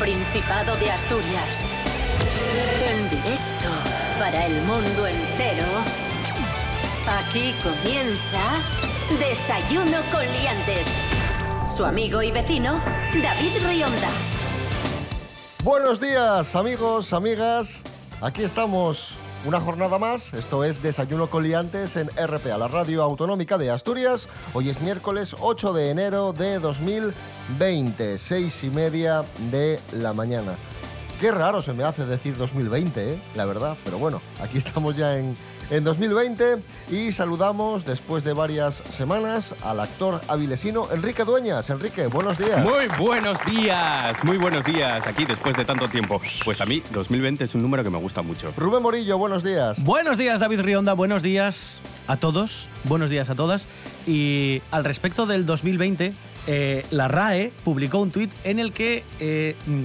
Principado de Asturias. En directo para el mundo entero. Aquí comienza Desayuno con Liantes. Su amigo y vecino, David Rionda. Buenos días, amigos, amigas. Aquí estamos una jornada más. Esto es Desayuno con Liantes en RPA, la radio autonómica de Asturias. Hoy es miércoles 8 de enero de 2020, seis y media de la mañana. Qué raro se me hace decir 2020, ¿eh? la verdad, pero bueno, aquí estamos ya en, en 2020 y saludamos después de varias semanas al actor avilesino Enrique Dueñas. Enrique, buenos días. Muy buenos días, muy buenos días, aquí después de tanto tiempo. Pues a mí 2020 es un número que me gusta mucho. Rubén Morillo, buenos días. Buenos días, David Rionda. Buenos días a todos. Buenos días a todas. Y al respecto del 2020, eh, la RAE publicó un tuit en el que eh, mm,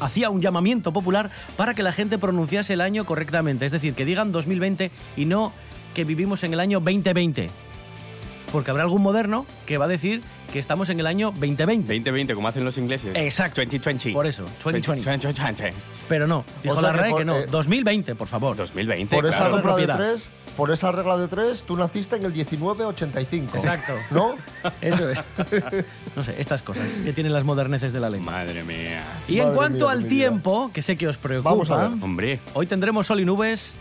hacía un llamamiento popular para que la gente pronunciase el año correctamente. Es decir, que digan 2020 y no que vivimos en el año 2020. Porque habrá algún moderno que va a decir que estamos en el año 2020. 2020, como hacen los ingleses. Exacto. 2020. Por eso, 2020. 2020. Pero no, dijo O sea la que RAE por- que no. eh, 2020, por favor. 2020, Por esa claro. regla de tres, por esa regla de tres, tú naciste en el 1985. Exacto. ¿No? Eso es. No sé, estas cosas que tienen las moderneces de la lengua. Madre mía. Y en cuanto mía al vida. tiempo, que sé que os preocupa, Vamos a ver. Hombre, hoy tendremos sol y nubes.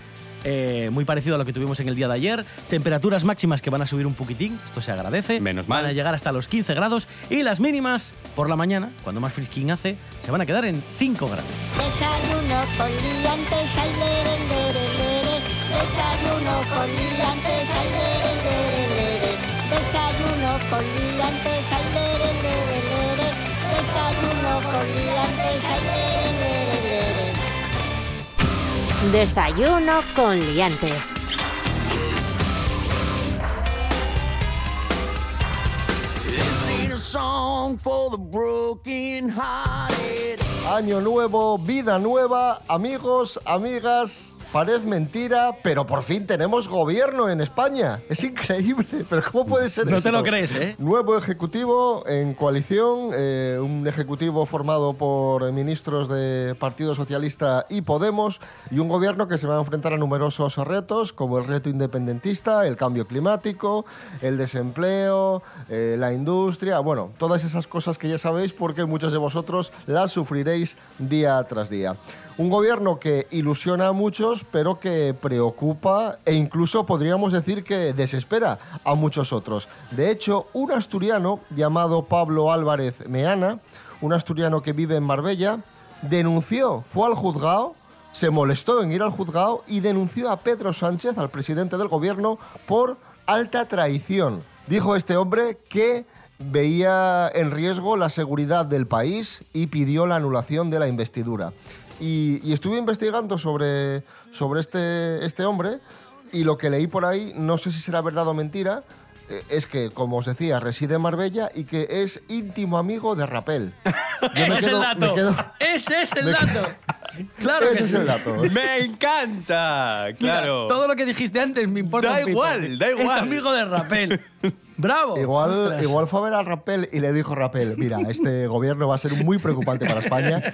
eh, muy parecido a lo que tuvimos en el día de ayer. Temperaturas máximas que van a subir un poquitín, esto se agradece. Menos Van mal. a llegar hasta los 15 grados. Y las mínimas, por la mañana, cuando más frisquín hace, se van a quedar en 5 grados. Desayuno con liantes, ay, lere, lere, lere. Desayuno con liantes, ay, lere, lere, lere. Desayuno con liantes, ay, lere, lere, lere. Desayuno con liantes, ay, lere, lere, lere. Desayuno con Liantes. Año nuevo, vida nueva, amigos, amigas. Parece mentira, pero por fin tenemos gobierno en España. Es increíble, pero ¿cómo puede ser No esto? te lo crees, ¿eh? Nuevo ejecutivo en coalición, eh, un ejecutivo formado por ministros de Partido Socialista y Podemos y un gobierno que se va a enfrentar a numerosos retos como el reto independentista, el cambio climático, el desempleo, eh, la industria, bueno, todas esas cosas que ya sabéis porque muchos de vosotros las sufriréis día tras día. Un gobierno que ilusiona a muchos, pero que preocupa e incluso podríamos decir que desespera a muchos otros. De hecho, un asturiano llamado Pablo Álvarez Meana, un asturiano que vive en Marbella, denunció, fue al juzgado, se molestó en ir al juzgado y denunció a Pedro Sánchez, al presidente del gobierno, por alta traición. Dijo este hombre que veía en riesgo la seguridad del país y pidió la anulación de la investidura. Y, y estuve investigando sobre, sobre este, este hombre y lo que leí por ahí, no sé si será verdad o mentira, eh, es que, como os decía, reside en Marbella y que es íntimo amigo de Rapel. Ese es el me dato. quedo- Ese es el dato. quedo- Claro Ese que es sí. el dato. me encanta, Mira, claro. todo lo que dijiste antes me importa. Da igual, da Es igual. amigo de Rapel. Bravo. Igual, Ostras. igual fue a ver a Rapel y le dijo Rapel, mira, este gobierno va a ser muy preocupante para España.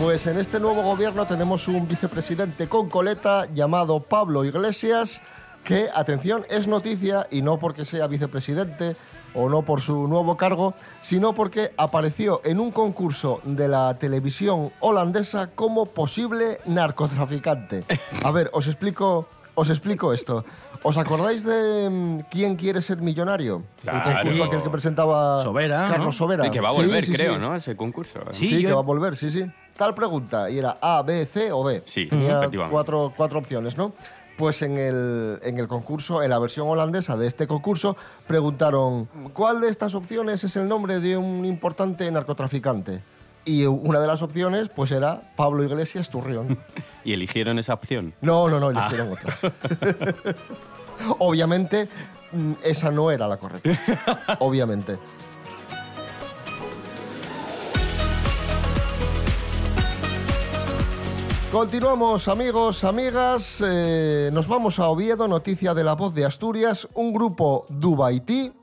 Pues en este nuevo gobierno tenemos un vicepresidente con coleta llamado Pablo Iglesias, que, atención, es noticia y no porque sea vicepresidente o no por su nuevo cargo, sino porque apareció en un concurso de la televisión holandesa como posible narcotraficante. A ver, os explico, os explico esto. ¿Os acordáis de mm, quién quiere ser millonario? Claro. El concurso aquel que presentaba Sobera, Carlos ¿no? Sobera. Y que va a Sí, volver, sí, creo, sí. ¿no? Ese concurso. Sí, Sí, yo- que va a volver, sí, sí. Tal pregunta, y era A, B, C o D. Sí, Tenía cuatro, cuatro opciones, ¿no? Pues en el, en el concurso, en la versión holandesa de este concurso, preguntaron ¿cuál de estas opciones es el nombre de un importante narcotraficante? Y una de las opciones, pues era Pablo Iglesias Turrión. Y eligieron esa opción. No, no, no, eligieron otra. Obviamente, mm, esa no era la correcta. Obviamente. Continuamos, amigos, amigas. Eh, nos vamos a Oviedo, noticia de la voz de Asturias. Un grupo Dubaití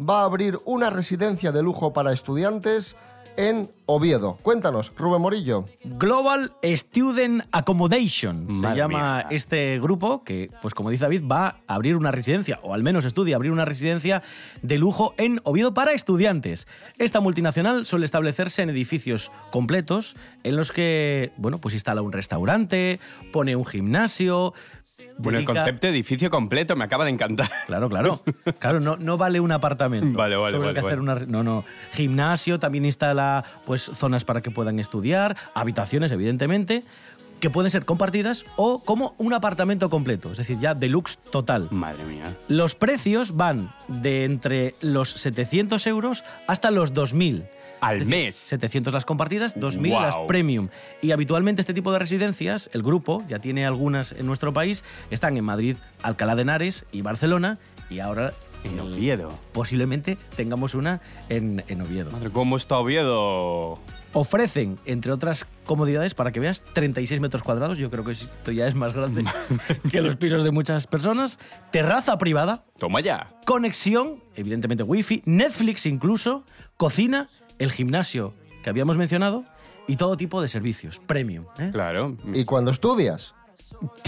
va a abrir una residencia de lujo para estudiantes en Oviedo. Cuéntanos, Rubén Morillo. Global Student Accommodation se Madre llama mía. este grupo que, pues como dice David, va a abrir una residencia, o al menos estudia abrir una residencia de lujo en Oviedo para estudiantes. Esta multinacional suele establecerse en edificios completos en los que, bueno, pues instala un restaurante, pone un gimnasio. Bueno, el concepto de edificio completo me acaba de encantar. Claro, claro. Claro, no, no vale un apartamento. Vale, vale, Solo hay vale, que hacer una- no, no. Gimnasio, también instala pues, zonas para que puedan estudiar, habitaciones, evidentemente, que pueden ser compartidas o como un apartamento completo, es decir, ya deluxe total. Madre mía. Los precios van de entre los 700 euros hasta los 2.000. Al decir, mes. 700 las compartidas, 2.000 Guau. las premium. Y habitualmente este tipo de residencias, el grupo, ya tiene algunas en nuestro país, están en Madrid, Alcalá de Henares y Barcelona. Y ahora En Oviedo. posiblemente tengamos una en, en Oviedo. Madre, ¿cómo está Oviedo? Ofrecen, entre otras comodidades, para que veas, 36 metros cuadrados. Yo creo que esto ya es más grande que los pisos de muchas personas. Terraza privada, Toma ya. conexión, evidentemente wifi, Netflix incluso, cocina, el gimnasio que habíamos mencionado y todo tipo de servicios, premium. ¿eh? Claro. Y cuando estudias.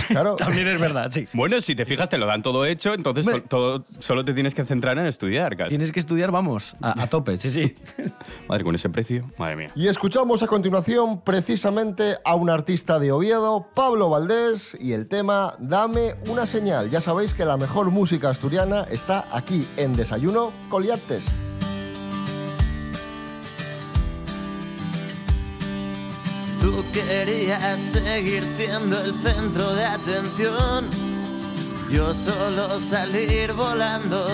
Claro. También es verdad, sí. Bueno, si te fijas, te lo dan todo hecho, entonces sol- todo- solo te tienes que centrar en estudiar, casi. Tienes que estudiar, vamos, a, a tope, sí, sí. Madre, con ese precio, madre mía. Y escuchamos a continuación precisamente a un artista de Oviedo, Pablo Valdés, y el tema Dame una señal. Ya sabéis que la mejor música asturiana está aquí en Desayuno Coliantes. Tú querías seguir siendo el centro de atención, yo solo salir volando.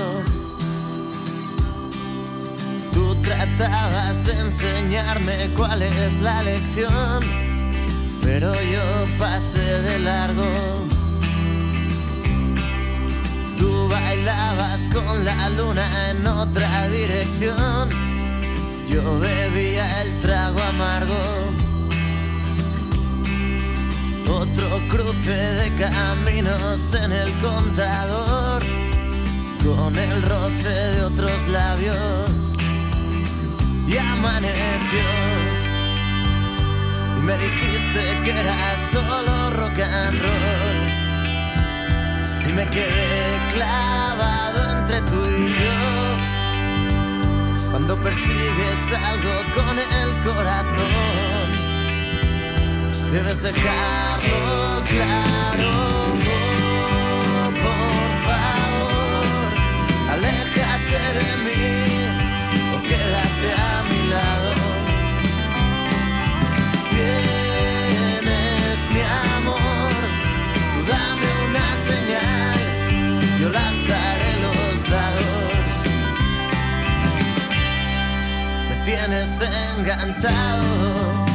Tú tratabas de enseñarme cuál es la lección, pero yo pasé de largo. Tú bailabas con la luna en otra dirección, yo bebía el trago amargo. Otro cruce de caminos en el contador, con el roce de otros labios. Y amaneció. Y me dijiste que era solo rock and roll. Y me quedé clavado entre tú y yo. Cuando persigues algo con el corazón debes dejarlo claro. Por favor, aléjate de mí o quédate a mi lado. Tienes mi amor, tú dame una señal, yo lanzaré los dados. Me tienes enganchado.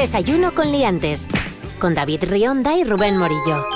Desayuno con liantes. Con David Rionda y Rubén Morillo.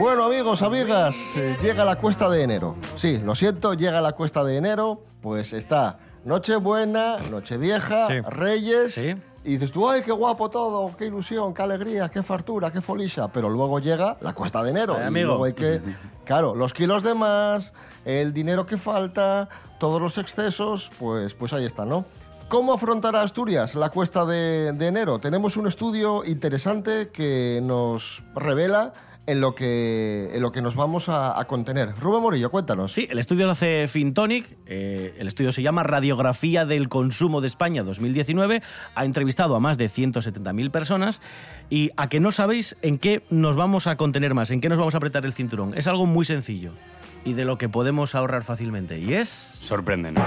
Bueno, amigos, amigas, eh, llega la cuesta de enero. Sí, lo siento, llega la cuesta de enero, pues está Nochebuena, Nochevieja, Sí. Reyes. Sí. Y dices tú, ay, qué guapo todo, qué ilusión, qué alegría, qué fartura, qué folisha. Pero luego llega la cuesta de enero. Ay, y amigo. luego hay que, claro, los kilos de más, el dinero que falta, todos los excesos, pues, pues ahí está, ¿no? ¿Cómo afrontará Asturias la cuesta de, de enero? Tenemos un estudio interesante que nos revela en lo que, en lo que nos vamos a, a contener. Rubén Morillo, cuéntanos. Sí, el estudio lo hace Fintonic. eh, el estudio se llama Radiografía del Consumo de España 2019. Ha entrevistado a más de 170.000 personas. Y a que no sabéis en qué nos vamos a contener más, en qué nos vamos a apretar el cinturón. Es algo muy sencillo y de lo que podemos ahorrar fácilmente. Y es. Sorpréndenos.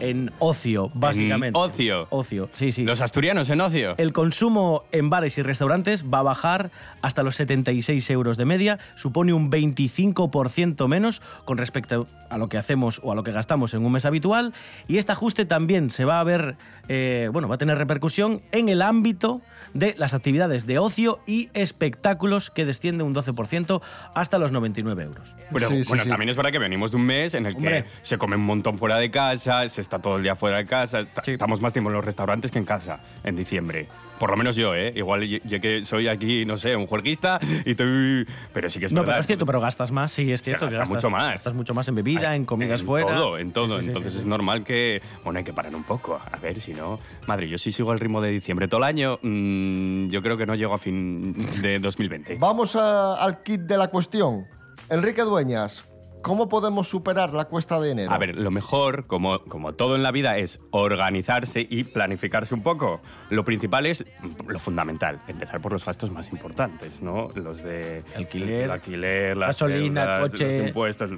En ocio, básicamente. ocio. Ocio, sí, sí. Los asturianos en ocio. El consumo en bares y restaurantes va a bajar hasta los 76 euros de media, supone un 25% menos con respecto a lo que hacemos o a lo que gastamos en un mes habitual. Y este ajuste también se va a ver, eh, bueno, va a tener repercusión en el ámbito de las actividades de ocio y espectáculos que desciende un 12% hasta los 99 euros. Pero Sí, sí, bueno, sí. también es verdad que venimos de un mes en el que Hombre. se come un montón fuera de casa, se está todo el día fuera de casa, estamos más tiempo en los restaurantes que en casa en diciembre. Por lo menos yo, ¿eh? Igual yo, yo que soy aquí, no sé, un juerguista y estoy... Pero sí que es no, verdad. pero es cierto, pero gastas más, sí, es cierto. que gastas, mucho más. Gastas mucho más en bebida, en comidas en fuera. todo, en todo. Sí, sí, sí, Entonces sí, es sí. normal que, bueno, hay que parar un poco. A ver, si no... Madre, yo sí sigo el ritmo de diciembre todo el año, mm, yo creo que no llego a fin de 2020. Vamos al kit de la cuestión. Enrique Dueñas, ¿cómo podemos superar la cuesta de enero? A ver, lo mejor, como, como todo en la vida, es organizarse y planificarse un poco. Lo principal es lo fundamental, empezar por los gastos más importantes, ¿no? Los de Alquiler, el alquiler, las gasolina, deudas, coche. los impuestos,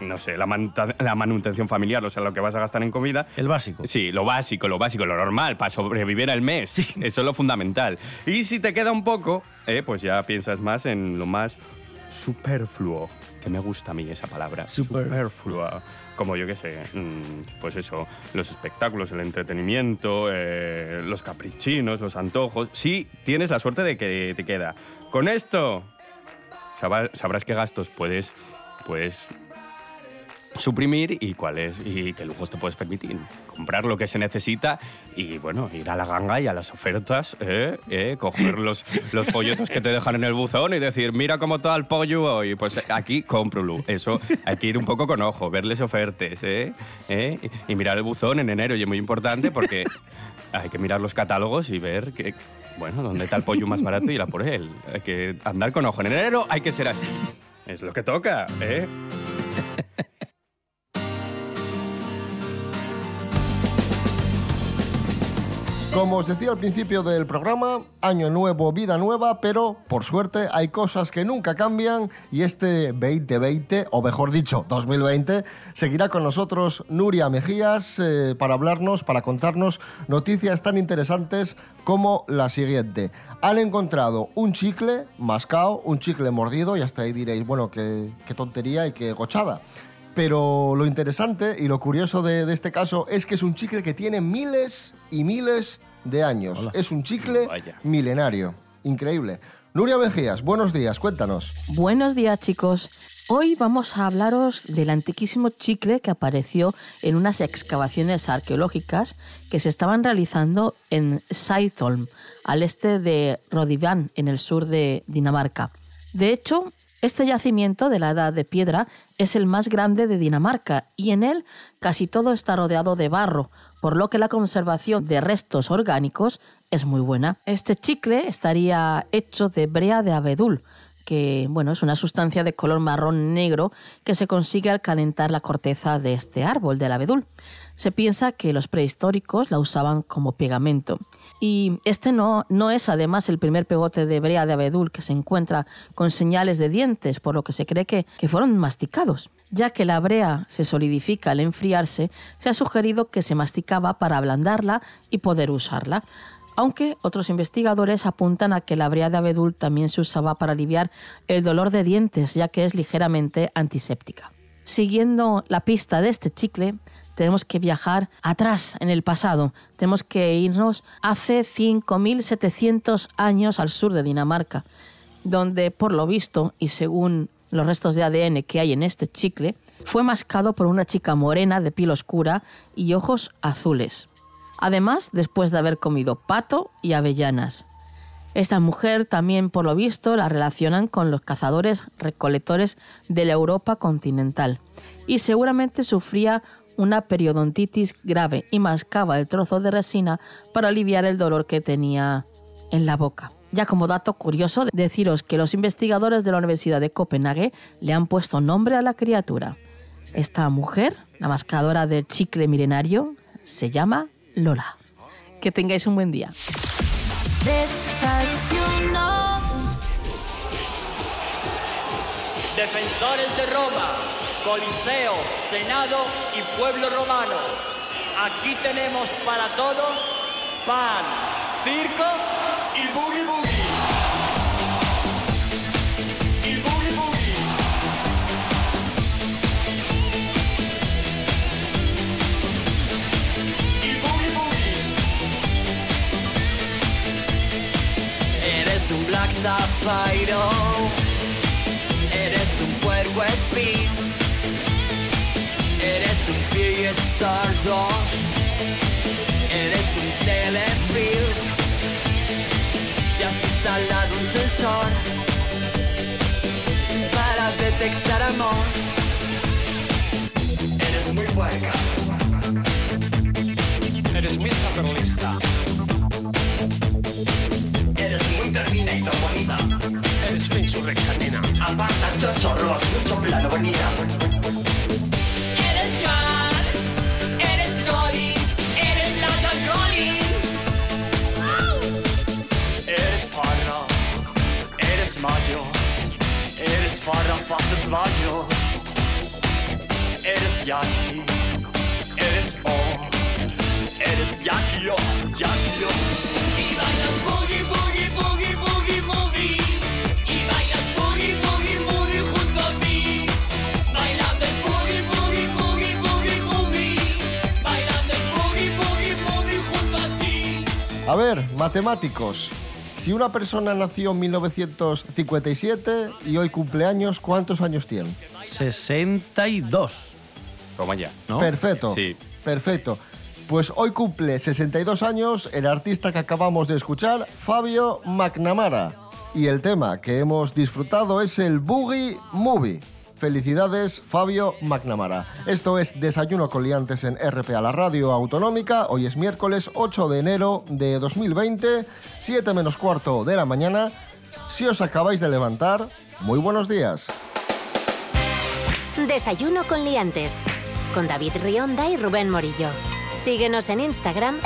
no sé, la, manta- la manutención familiar, o sea, lo que vas a gastar en comida. El básico. Sí, lo básico, lo básico, lo normal, para sobrevivir al mes. Eso es lo fundamental. Y si te queda un poco, eh, pues ya piensas más en lo más superfluo, que me gusta a mí esa palabra. Super- Superfluo. Como yo qué sé, mm, pues eso, los espectáculos, el entretenimiento, eh, los caprichinos, los antojos. Sí, tienes la suerte de que te queda. Con esto, sabrás qué gastos puedes, puedes suprimir y cuáles y qué lujos te puedes permitir. Comprar lo que se necesita y, bueno, ir a la ganga y a las ofertas, ¿eh? ¿eh? coger los, los polletos que te dejan en el buzón y decir, mira cómo está el pollo hoy. Pues aquí cómpralo. Eso hay que ir un poco con ojo, verles ofertas, ¿eh? ¿eh? Y mirar el buzón en enero y es muy importante porque hay que mirar los catálogos y ver que, bueno, dónde está el pollo más barato y ir a por él. Hay que andar con ojo. En enero hay que ser así. Es lo que toca, ¿eh? Como os decía al principio del programa, año nuevo, vida nueva, pero por suerte hay cosas que nunca cambian y este 2020, o mejor dicho, 2020, seguirá con nosotros Nuria Mejías eh, para hablarnos, para contarnos noticias tan interesantes como la siguiente. Han encontrado un chicle mascao, un chicle mordido, y hasta ahí diréis, bueno, qué, qué tontería y qué gochada. Pero lo interesante y lo curioso de, de este caso es que es un chicle que tiene miles y miles de años. Es un chicle Vaya. milenario. Increíble. Nuria Mejías, buenos días, cuéntanos. Buenos días chicos. Hoy vamos a hablaros del antiquísimo chicle que apareció en unas excavaciones arqueológicas que se estaban realizando en Saitholm, al este de Rodivan, en el sur de Dinamarca. De hecho, este yacimiento de la Edad de Piedra es el más grande de Dinamarca y en él casi todo está rodeado de barro, por lo que la conservación de restos orgánicos es muy buena. Este chicle estaría hecho de brea de abedul, que bueno, es una sustancia de color marrón negro que se consigue al calentar la corteza de este árbol del abedul. Se piensa que los prehistóricos la usaban como pegamento. Y este no, no es además el primer pegote de brea de abedul que se encuentra con señales de dientes, por lo que se cree que, que fueron masticados. Ya que la brea se solidifica al enfriarse, se ha sugerido que se masticaba para ablandarla y poder usarla aunque otros investigadores apuntan a que la brea de abedul también se usaba para aliviar el dolor de dientes, ya que es ligeramente antiséptica. Siguiendo la pista de este chicle, tenemos que viajar atrás en el pasado. Tenemos que irnos hace 5.700 años al sur de Dinamarca, donde por lo visto y según los restos de ADN que hay en este chicle, fue mascado por una chica morena de piel oscura y ojos azules. Además, después de haber comido pato y avellanas. Esta mujer también, por lo visto, la relacionan con los cazadores recolectores de la Europa continental y seguramente sufría una periodontitis grave y mascaba el trozo de resina para aliviar el dolor que tenía en la boca. Ya como dato curioso, deciros que los investigadores de la Universidad de Copenhague le han puesto nombre a la criatura. Esta mujer, la mascadora del chicle milenario, se llama Lola. Que tengáis un buen día. Defensores de Roma, Coliseo, Senado y pueblo romano. aquí tenemos para todos pan, circo y boogie boogie. Eres un Black Sapphire. Eres un puerco espín. Fiestar 2. Eres un telefilm. Te has instalado un sensor para detectar amor. Eres muy puerca. Eres muy saperlista. Eres muy terminator bonita. Eres una insurreccionina. Aparta chochorros, mucho plano bonita. Eres Yaki, eres O, eres Yaki O, Yaki O. Y bailas boogie, boogie, boogie, boogie. Y bailas boogie, boogie, movie junto a mí. Bailando el boogie, boogie, boogie, boogie, movie. Bailando el boogie, boogie, movie junto a ti. A ver, matemáticos. Si una persona nació en 1957 y hoy cumple años, ¿cuántos años tiene? 62. Toma ya. ¿no? Perfecto. Sí. Perfecto. Pues hoy cumple 62 años el artista que acabamos de escuchar, Fabio McNamara. Y el tema que hemos disfrutado es el Boogie Movie. Felicidades, Fabio McNamara. Esto es Desayuno con Liantes en RPA, la radio autonómica. Hoy es miércoles 8 de enero de 2020, 7 menos cuarto de la mañana. Si os acabáis de levantar, muy buenos días. Desayuno con liantes. Con David Rionda y Rubén Morillo. Síguenos en Instagram,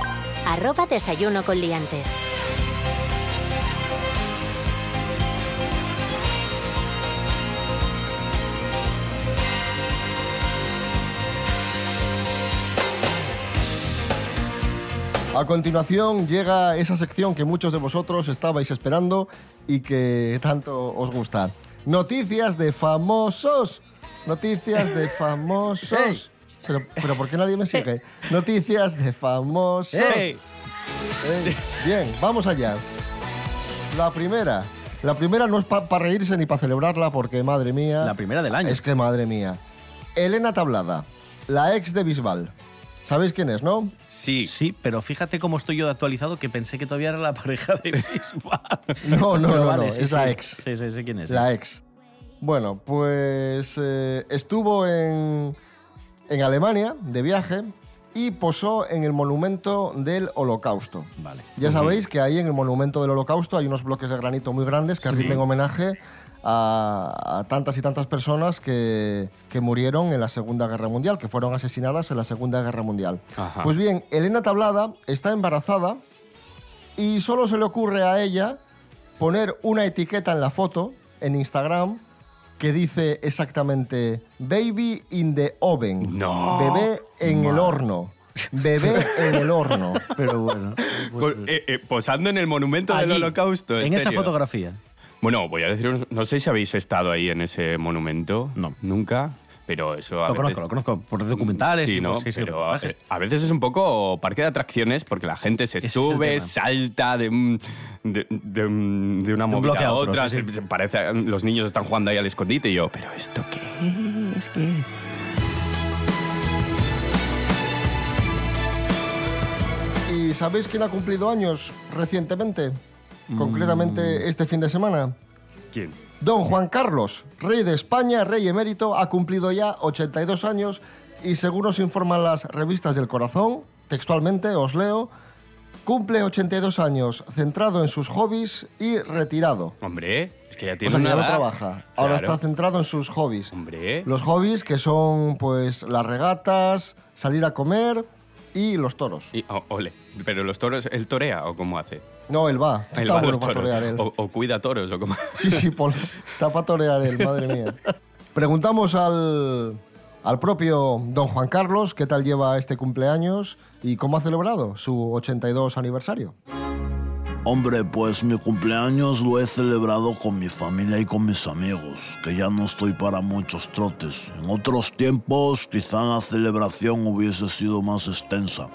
arroba desayuno con liantes. A continuación llega esa sección que muchos de vosotros estabais esperando y que tanto os gusta. Noticias de famosos. Noticias de famosos. Pero, pero ¿por qué nadie me sigue? Noticias de famosos. Bien, vamos allá. La primera. La primera no es para reírse ni para celebrarla porque, madre mía... La primera del año. Es que, madre mía. Elena Tablada, la ex de Bisbal. ¿Sabéis quién es, no? Sí. Sí, pero fíjate cómo estoy yo de actualizado que pensé que todavía era la pareja de Bisbal. No, no, Pero no, vale, no, sí, es la sí. ex. Sí, sí, sí quién es. La ex. Bueno, pues eh, estuvo en, en Alemania de viaje y posó en el monumento del Holocausto. Vale. Ya sabéis que ahí en el monumento del Holocausto hay unos bloques de granito muy grandes que Sí. rinden homenaje a, a tantas y tantas personas que, que murieron en la Segunda Guerra Mundial, que fueron asesinadas en la Segunda Guerra Mundial. Ajá. Pues bien, Elena Tablada está embarazada y solo se le ocurre a ella poner una etiqueta en la foto, en Instagram, que dice exactamente Baby in the oven. No. Bebé en el horno. Bebé en el horno. Pero bueno. Con- eh, eh, posando en el monumento del holocausto. En esa serio? fotografía. Bueno, voy a deciros, no sé si habéis estado ahí en ese monumento. No. Nunca. Pero eso a Lo veces- conozco, lo conozco por documentales. Sí, y ¿no? por- sí, sí, pero a, veces es un poco parque de atracciones porque la gente se Ese sube, salta de, un- de, de un- de una De un movida bloque a a otro, otra. se- se parece, los niños están jugando ahí al escondite y yo, ¿pero esto qué? Es que. ¿Y sabéis quién ha cumplido años recientemente? Concretamente este fin de semana. ¿Quién? Don Juan Carlos, rey de España, rey emérito, ha cumplido ya 82 años y según nos informan las revistas del corazón, textualmente os leo, cumple 82 años, centrado en sus hobbies y retirado. Hombre, es que ya O tiene sea, que una ya no edad. trabaja, ahora Claro. está centrado en sus hobbies. Hombre. Los hobbies que son pues las regatas, salir a comer y los toros. Y- oh, ole. Pero los toros, ¿él torea o cómo hace? No, él va. Él Está va bueno para torear él. O, o cuida toros o cómo. Sí, sí, Paul. Está para torear él, madre mía. Preguntamos al, al propio don Juan Carlos, ¿qué tal lleva este cumpleaños y cómo ha celebrado su 82 aniversario? Hombre, pues mi cumpleaños lo he celebrado con mi familia y con mis amigos, que ya no estoy para muchos trotes. En otros tiempos quizá la celebración hubiese sido más extensa.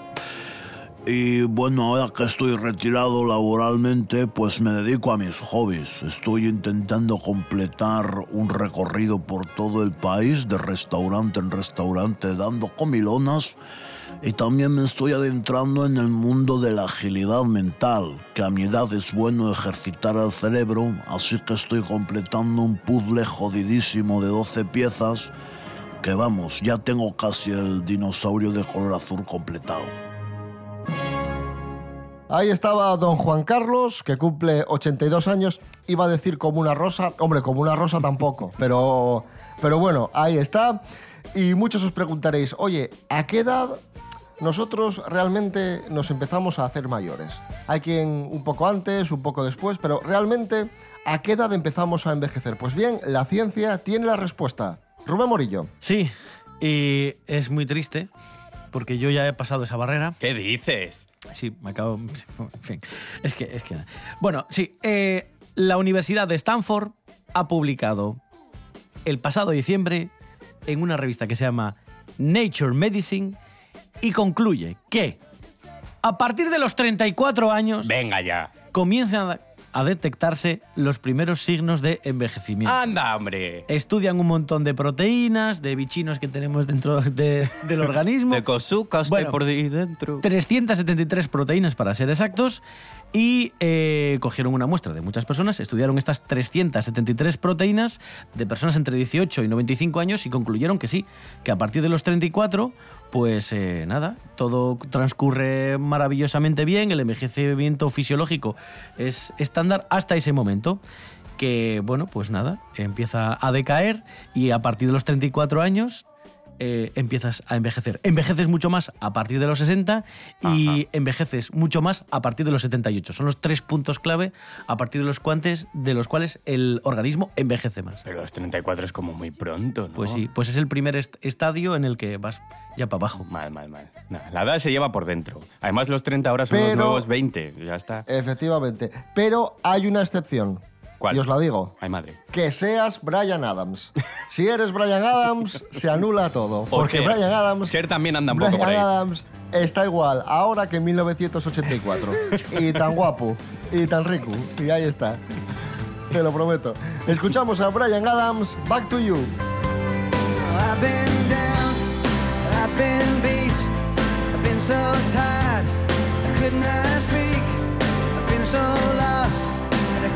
Y bueno, ahora que estoy retirado laboralmente, pues me dedico a mis hobbies. Estoy intentando completar un recorrido por todo el país, de restaurante en restaurante, dando comilonas. Y también me estoy adentrando en el mundo de la agilidad mental, que a mi edad es bueno ejercitar el cerebro, así que estoy completando un puzzle jodidísimo de 12 piezas, que vamos, ya tengo casi el dinosaurio de color azul completado. Ahí estaba don Juan Carlos, que cumple 82 años. Iba a decir como una rosa. Hombre, como una rosa tampoco. Pero, pero bueno, ahí está. Y muchos os preguntaréis, oye, ¿a qué edad nosotros realmente nos empezamos a hacer mayores? Hay quien un poco antes, un poco después, pero realmente, ¿a qué edad empezamos a envejecer? Pues bien, la ciencia tiene la respuesta. Rubén Morillo. Sí, y es muy triste porque yo ya he pasado esa barrera. ¿Qué dices? Sí, me acabo. En fin. Es que. Es que bueno, sí. eh, la Universidad de Stanford ha publicado el pasado diciembre en una revista que se llama Nature Medicine y concluye que a partir de los 34 años Venga ya. comienzan a- a detectarse los primeros signos de envejecimiento. Anda, hombre. Estudian un montón de proteínas, de bichinos que tenemos dentro de- del organismo. De cosucas Bueno, que por ahí dentro. 373 proteínas para ser exactos y eh, cogieron una muestra de muchas personas, estudiaron estas 373 proteínas de personas entre 18 y 95 años y concluyeron que sí, que a partir de los 34, pues eh, nada, todo transcurre maravillosamente bien, el envejecimiento fisiológico es estándar hasta ese momento que, bueno, pues nada, empieza a decaer y a partir de los 34 años eh, empiezas a envejecer. Envejeces mucho más a partir de los 60 y envejeces mucho más a partir de los 78. Son los tres puntos clave a partir de los, cuantes, de los cuales el organismo envejece más. Pero los 34 es como muy pronto, ¿no? Pues sí, pues es el primer est- estadio en el que vas ya para abajo. Mal, mal, mal. Nah, la edad se lleva por dentro. Además, los 30 ahora son los nuevos 20. Ya está. Efectivamente. Pero hay una excepción. ¿Cuál? Y os la digo. Ay, madre. Que seas Brian Adams. Si eres Brian Adams, se anula todo. Porque Cher. Brian Adams. Cher también anda un poco Brian por ahí. Adams está igual ahora que en 1984. y tan guapo. Y tan rico. Y ahí está. Te lo prometo. Escuchamos a Brian Adams. Back to you. I've been down, I've been beat, I've been so tired, I could not speak. I've been so lost,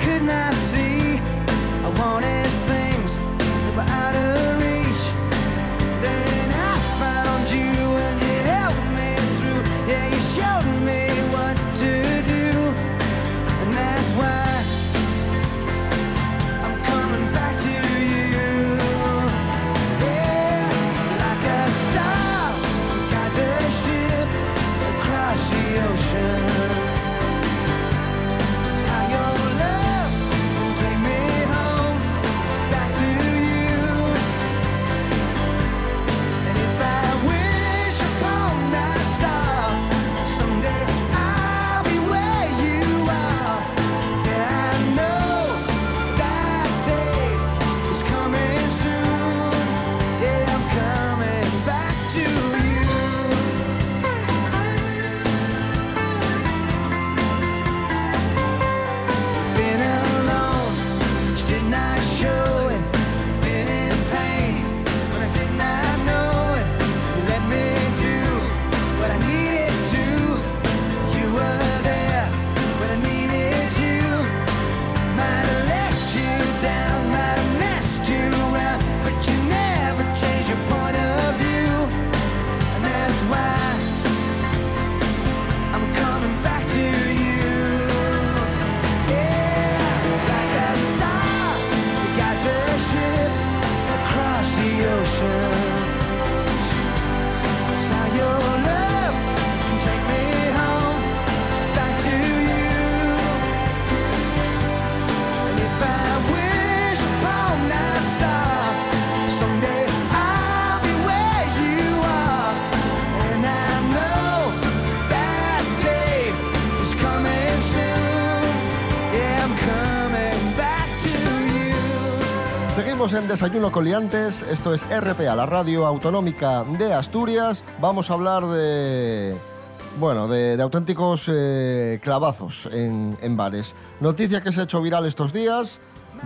could not see. I wanted things that were out of reach. Then I found you, and you helped me through. Yeah, you showed me en Desayuno Coliantes, esto es RPA, la radio autonómica de Asturias. Vamos a hablar de, bueno, de, de auténticos eh, clavazos en, en bares. Noticia que se ha hecho viral estos días,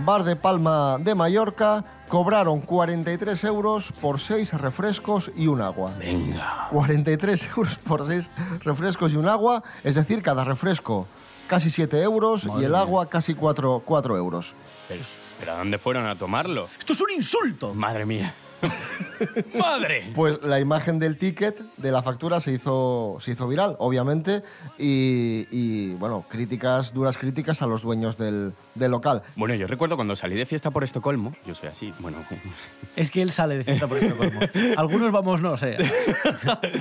Bar de Palma de Mallorca, cobraron 43 euros por 6 refrescos y un agua. Venga. 43 euros por 6 refrescos y un agua, es decir, cada refresco casi 7 euros y el agua casi 4, 4 euros. Pero, pero ¿a dónde fueron a tomarlo? ¡Esto es un insulto! Madre mía. ¡Madre! Pues la imagen del ticket de la factura se hizo, se hizo viral, obviamente, y, y, bueno, críticas, duras críticas a los dueños del, del local. Bueno, yo recuerdo cuando salí de fiesta por Estocolmo, yo soy así, bueno, Es que él sale de fiesta por Estocolmo. Algunos vamos, no sé,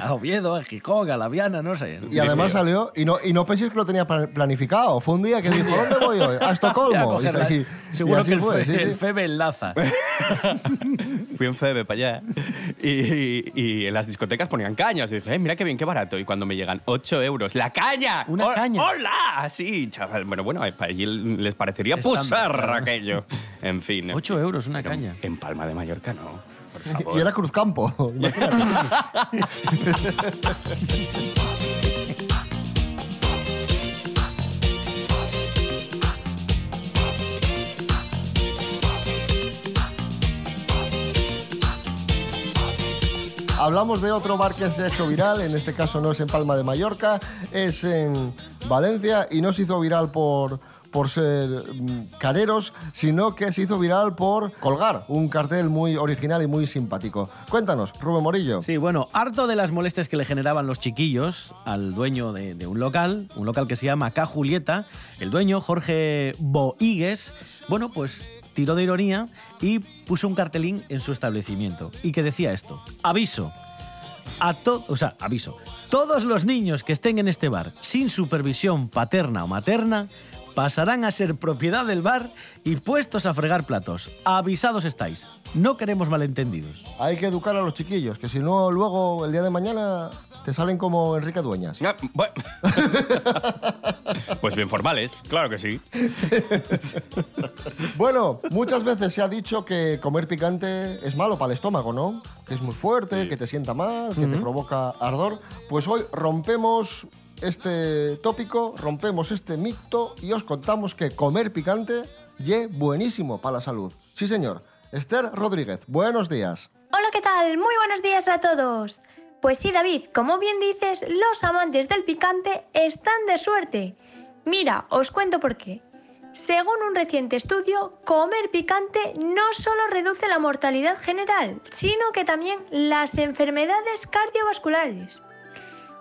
a Oviedo, a Gijón, a La Viana, no sé. Y además salió, y no, y no penséis que lo tenía pla- planificado, fue un día que dijo, ¿dónde voy hoy? A Estocolmo. Y la- así- y Seguro así que el, fue, fe, sí, sí. el Febe enlaza. fui en Febe para allá y, y- y en las discotecas ponían cañas. Y dije, "Eh, mira qué bien, qué barato. Y cuando me llegan 8 euros, ¡la caña! Una ¡Hol- caña. ¡Hola! Sí, chaval. Bueno, bueno, para allí les parecería pusar aquello. En fin. en 8 fin. euros una Pero caña. En Palma de Mallorca no. Por favor. Y era Cruzcampo. Hablamos de otro bar que se ha hecho viral, en este caso no es en Palma de Mallorca, es en Valencia y no se hizo viral por, por ser mm, careros, sino que se hizo viral por colgar un cartel muy original y muy simpático. Cuéntanos, Rubén Morillo. Sí, bueno, harto de las molestias que le generaban los chiquillos al dueño de, un local, un local que se llama K. Julieta, el dueño, Jorge Boigues, bueno, pues tiró de ironía y puso un cartelín en su establecimiento y que decía esto, aviso, a to- o sea, aviso, todos los niños que estén en este bar sin supervisión paterna o materna pasarán a ser propiedad del bar y puestos a fregar platos. Avisados estáis, no queremos malentendidos. Hay que educar a los chiquillos, que si no, luego el día de mañana te salen como Enrique Dueñas. Ah, bueno. pues bien formales, claro que sí. Bueno, muchas veces se ha dicho que comer picante es malo para el estómago, ¿no? Que es muy fuerte, que te sienta mal, que te provoca ardor. Pues hoy rompemos este tópico, rompemos este mito y os contamos que comer picante ye buenísimo para la salud. Sí, señor. Esther Rodríguez, buenos días. Hola, ¿qué tal? Muy buenos días a todos. Pues sí, David, como bien dices, los amantes del picante están de suerte. Mira, os cuento por qué. Según un reciente estudio, comer picante no solo reduce la mortalidad general, sino que también las enfermedades cardiovasculares.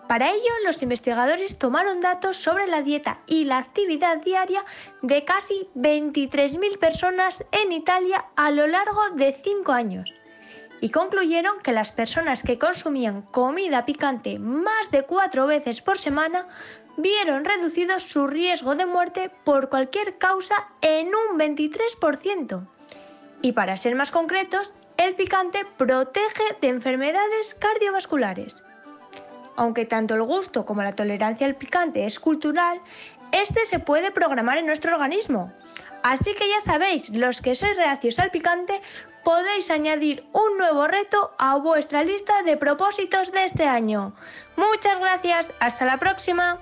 Para ello, los investigadores tomaron datos sobre la dieta y la actividad diaria de casi 23.000 personas en Italia a lo largo de 5 años y concluyeron que las personas que consumían comida picante más de cuatro veces por semana vieron reducido su riesgo de muerte por cualquier causa en un 23%. Y para ser más concretos, el picante protege de enfermedades cardiovasculares. Aunque tanto el gusto como la tolerancia al picante es cultural, este se puede programar en nuestro organismo. Así que ya sabéis, los que sois reacios al picante, podéis añadir un nuevo reto a vuestra lista de propósitos de este año. Muchas gracias, hasta la próxima.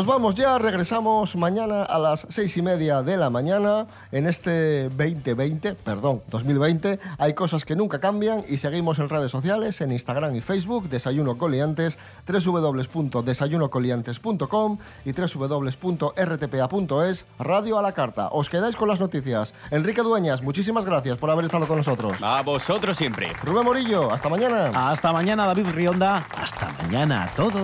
Nos vamos ya, regresamos mañana a las seis y media de la mañana. En este 2020, perdón, 2020, hay cosas que nunca cambian y seguimos en redes sociales, en Instagram y Facebook, Desayuno Coliantes, www.desayunocoliantes.com y www.rtpa.es, Radio a la Carta. Os quedáis con las noticias. Enrique Dueñas, muchísimas gracias por haber estado con nosotros. A vosotros siempre. Rubén Morillo, hasta mañana. Hasta mañana, David Rionda. Hasta mañana a todos.